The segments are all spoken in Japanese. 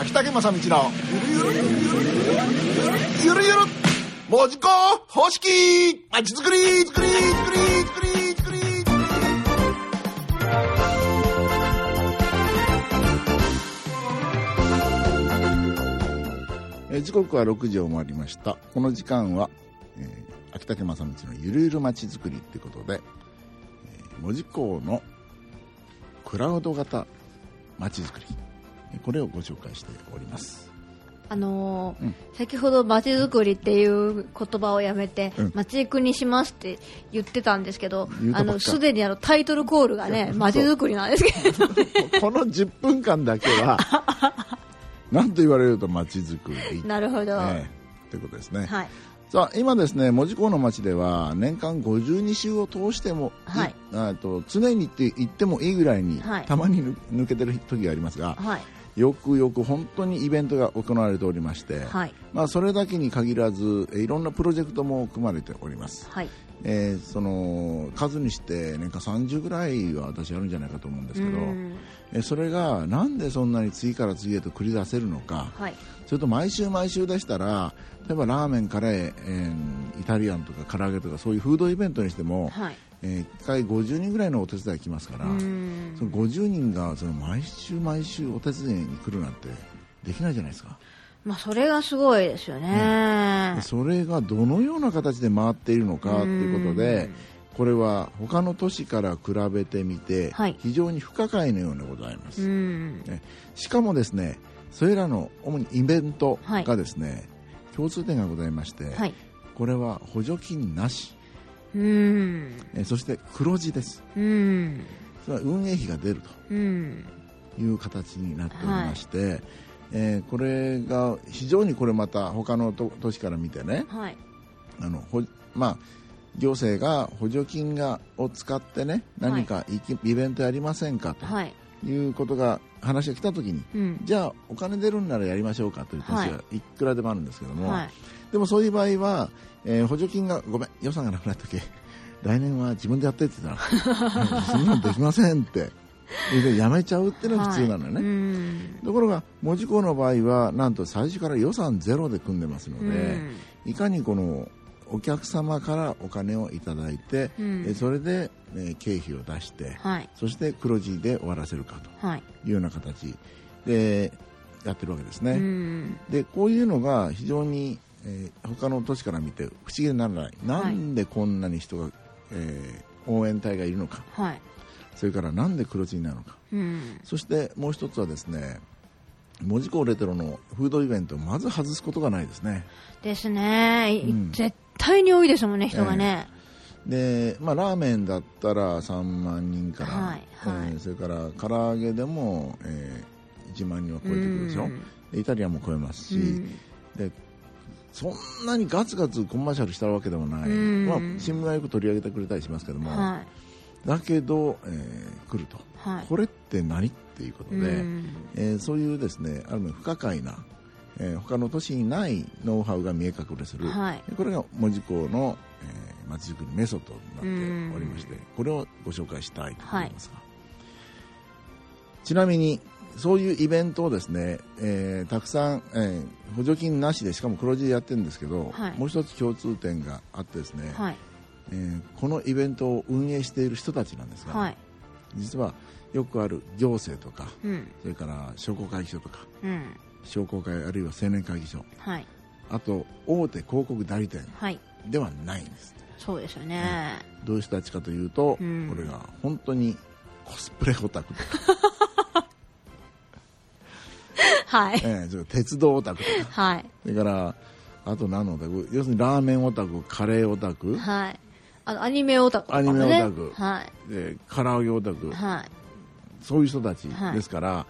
秋竹正道の。ゆるゆる。ゆるゆる。文字工方式。まちづくり。づくりづくりづくりづくりえ時刻は6時を回りました。この時間は、えー秋竹正道のゆるゆるまちづくりということで、えー門司港のクラウド型まちづくり。これをご紹介しております。あのーうん。先ほどまちづくりっていう言葉をやめてうん。まちづくりにしますって言ってたんですけどあのすでにあのタイトルコールがねまちづくりなんですけどこの10分間だけは 何と言われるとまちづくり。なるほど、えーということですね、はい。さあ今ですね門司港の町では年間52週を通してもい、はい。あと常にって言ってもいいぐらいに、はい。たまに抜抜けてる時がありますがはいよくよく本当にイベントが行われておりまして、はい。まあ、それだけに限らずえいろんなプロジェクトも組まれております、はい。えーその数にして年間30ぐらいは私あるんじゃないかと思うんですけどうん。えーそれがなんでそんなに次から次へと繰り出せるのか。はい。それと毎週毎週でしたら例えばラーメンカレー、えーイタリアンとか唐揚げとかそういうフードイベントにしても、はいえ1回50人ぐらいのお手伝い来ますから、うん。その50人がその毎週毎週お手伝いに来るなんてできないじゃないですか、まあそれがすごいですよね。でそれがどのような形で回っているのかということでこれは他の都市から比べてみて、はい。非常に不可解のようでございます、うん。ね。しかもですねそれらの主にイベントはいがですね、共通点がございまして、はい。これは補助金なしうん。えそして黒字です。うん。それは運営費が出るうん。という形になっておりまして、えーこれが非常にこれまた他の都都市から見てねはい。あのほまあ行政が補助金がを使ってね何かイきイベントやりませんかと。はいいうことが話が来た時にうん。じゃあお金出るんならやりましょうかという話ははい。くらでもあるんですけども、はい。でもそういう場合は、えー補助金がごめん予算がなくなった時 来年は自分でやってって言ったらうん そんなのできませんって。言ってやめちゃうっていうのが普通なのよね、はいうん。ところが門司港の場合はなんと最初から予算ゼロで組んでますので、うん。いかにこのお客様からお金をいただいて、うん。えそれで、えー経費を出して、はい。そして黒字で終わらせるかはい。というような形でやってるわけですね、うん。でこういうのが非常に、えー他の都市から見て不思議にならない。なんでこんなに人が、えー応援隊がいるのか。はい。それからなんで黒字になるのか。うん。そしてもう一つはですね門司港レトロのフードイベントをまず外すことがないですね。ですね、いうん。絶対に多いですもんね人がね、で、まあ、ラーメンだったら3万人から、はいはい。えーそれから唐揚げでも、えー1万人は超えてくるでしょ、イタリアンも超えますし、うん。でそんなにガツガツコマーシャルしたわけでもない、うん。まあ、新聞がよく取り上げてくれたりしますけども、はだけど、えー来ると、いはい。これって何？っていうことで、うん。えーそういうですねある意味不可解な、えー他の都市にないノウハウが見え隠れする、はい。これが門司港の、えー、街づくりメソッドになっておりましてこれをご紹介したいと思いますが、ちなみにそういうイベントをですね、えーたくさん、えー補助金なしでしかも黒字でやってるんですけど、はい。もう一つ共通点があってですね、はい。えーこのイベントを運営している人たちなんですが、はい。実はよくある行政とかうん。それから商工会議所とかうん商工会あるいは青年会議所。はい。あと大手広告代理店はい。ではないんです。そうですよね、どういう人たちかというと、うん。これが本当にコスプレオタクとか、はい。えー鉄道オタクとか。はい。それからあと何のオタク？要するにラーメンオタクカレーオタク。はい。あのアニメオタクね。アニメオタク。はい。で唐揚げオタク。はい。そういう人たちはいですから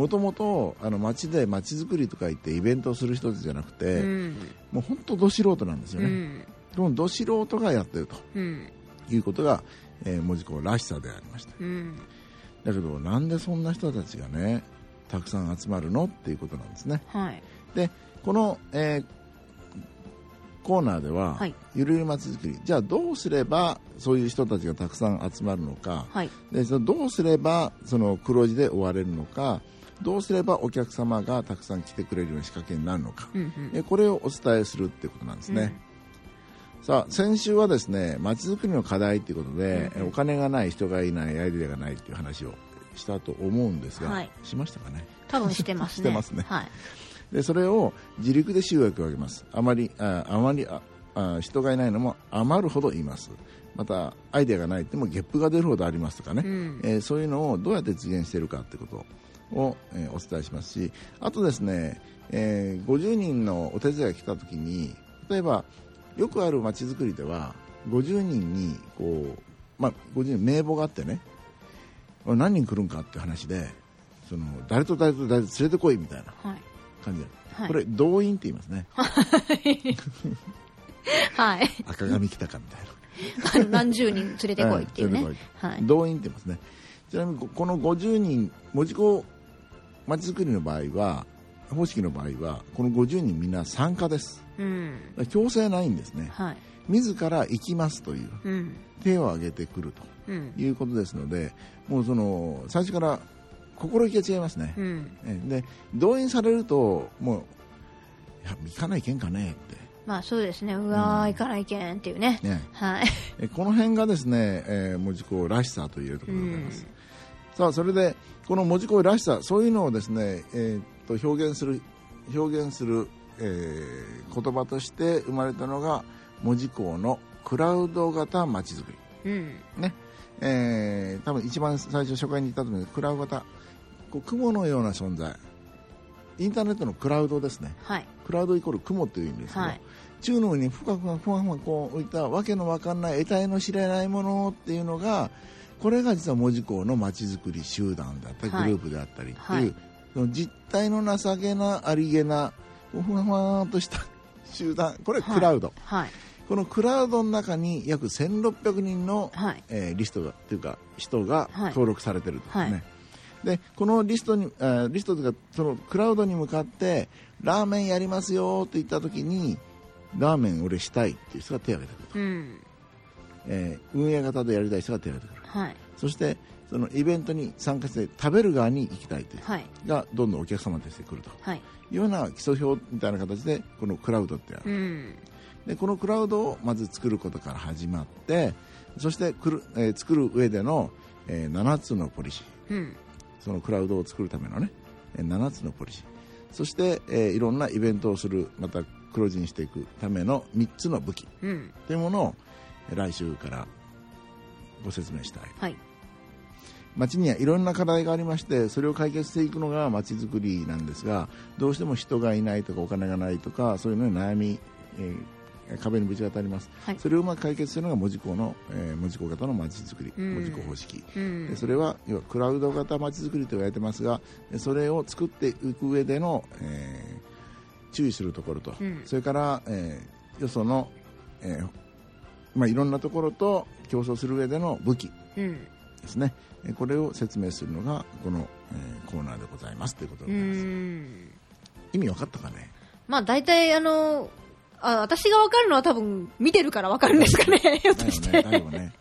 もともと街で街づくりとか言ってイベントをする人たちじゃなくて、うん。もう本当ど素人なんですよね、うん。このど素人がやってるとうん。いうことが、えー、門司港らしさでありました。うん。だけどなんでそんな人たちがねたくさん集まるのっていうことなんですね。はい。でこの、えーコーナーでは、はい。ゆるゆるまちづくり。じゃあどうすればそういう人たちがたくさん集まるのか、はい。でそのどうすればその黒字で終われるのかどうすればお客様がたくさん来てくれるような仕掛けになるのか、うんうん。えこれをお伝えするっていうことなんですね、さあ先週はですねまちづくりの課題ということで、えお金がない人がいないアイデアがないっていう話をしたと思うんですが、はい。しましたかね？多分してますね。してますね。はい。でそれを自力で集約を上げます。あまりああまりああ人がいないのも余るほど言います。またアイデアがないってもゲップが出るほどありますとかね、うん。えーそういうのをどうやって実現しているかってことを、えーお伝えしますしあとですね、えー50人のお手伝いが来た時に例えばよくあるまちづくりでは50人にこう、まあ、50人名簿があってね何人来るんかって話でその誰と誰と誰と連れてこいみたいなはい。感じで、はい。これ動員って言いますね。はい。赤髪来たかみたいな。何十人連れてこいっていうね。はい。動員って言いますね。ちなみにここの50人門司港まちづくりの場合は方式の場合はこの50人みんな参加ですうん。強制ないんですねはい。自ら行きますといううん。手を挙げてくるうん。ということですのでもうその最初から心意気が違いますね、うん。えで動員されるともういや行かないけんかねってまあそうですね。うわー、行かないけんっていうね。ねはい。えこの辺がですね、えー、門司港らしさというところでございます、さあそれでこの門司港らしさそういうのをですね、えー、と表現する表現する、えー言葉として生まれたのが門司港のクラウド型まちづくり。うん。ね。えー多分一番最初初回に言ったと思うんですクラウド型こう雲のような存在。インターネットのクラウドですね。はい。クラウドイコール雲という意味ですけど、はい。中の上にふかふかふわふわこう浮いたわけのわかんない得体の知れないものっていうのがこれが実は門司港のまちづくり集団だったりグはい。ループであったりっていう、はい。その実態の情けなありげなふわふわっとした集団これクラウド、はい。このクラウドの中に約1600人の、はい。えーリストがというか人がはい。登録されてるんですね、はい。でこのリストに、えーリストというかそのクラウドに向かってラーメンやりますよって言った時にラーメン俺したいっていう人が手を挙げてくる、うん。えー運営型でやりたい人が手を挙げてくるはい。そしてそのイベントに参加して食べる側に行きたいというはい。人がどんどんお客様としてくるとはい。いうような基礎表みたいな形でこのクラウドってあるうん。でこのクラウドをまず作ることから始まってそしてくる、えー作る上での、えー7つのポリシーうん。そのクラウドを作るためのねえー7つのポリシーそして、えーいろんなイベントをするまた黒字にしていくための3つの武器うん。というものをえー来週からご説明したい。はい。街にはいろんな課題がありましてそれを解決していくのが街づくりなんですがどうしても人がいないとかお金がないとかそういうのに悩み、えー壁にぶち当たります、はい。それをうまく解決するのが門司港の、えー門司港型の街づくりうん。門司港方式、うん。で。それは要はクラウド型まちづくりと言われてますがでそれを作っていく上での、えー注意するところと、うん。それから、えーよその、えーまあ、いろんなところと競争する上での武器うん。ですね。えーこれを説明するのがこの、えーコーナーでございます。ということでうございます。ん。意味分かったかね？まあ大体あの、あ、私がわかるのは多分見てるからわかるんですか ね、ひょっとして。ね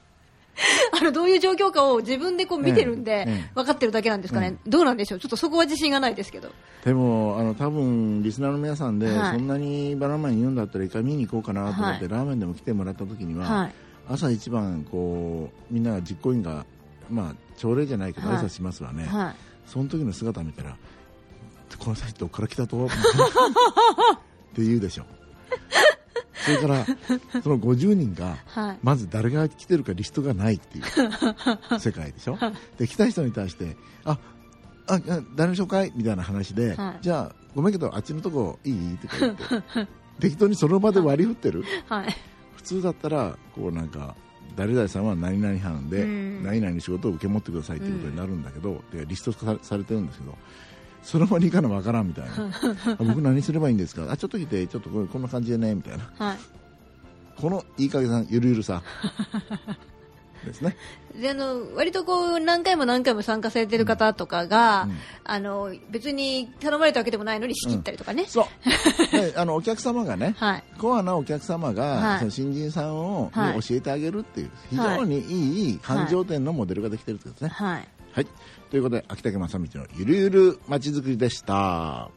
あの、どういう状況かを自分でこう見てるんええでええ、分かってるだけなんですかね。どうなんでしょう。ちょっとそこは自信がないですけど。でもあの多分リスナーの皆さんで、はい。そんなにバナナマン言うんだったら一回見に行こうかなと思って、はい。ラーメンでも来てもらった時には、はい。朝一番こうみんなが実行委員がまあ朝礼じゃないけどはい。挨拶しますわね、はい。その時の姿見たらこの人どっから来たと って言うでしょそれから その50人がはい。まず誰が来てるかリストがないっていう 世界でしょ？で来た人に対してあああ誰の紹介？みたいな話で、はい。じゃあごめんけどあっちのとこいい？とか言って 適当にその場で割り振ってる？はい。普通だったらこうなんか誰々さんは何々班でうん。何々の仕事を受け持ってくださいっていうことになるんだけど、でリストさされてるんですけどその場に行かなわからんみたいな。あ僕何すればいいんですか？あちょっと来てちょっとここんな感じでねみたいな。はい。このいい加減さんゆるゆるさ。ですね。で、あの、割とこう、何回も何回も参加されてる方とかが、うん。あの、別に頼まれたわけでもないのに仕切ったりとかね。そう。であのお客様がね はい。コアなお客様が、はい。その新人さんを、教えてあげるっていう非常にいい繁盛店のモデルができてるってことですね、はい。はい。ということで、秋竹正道のゆるゆるまちづくりでした。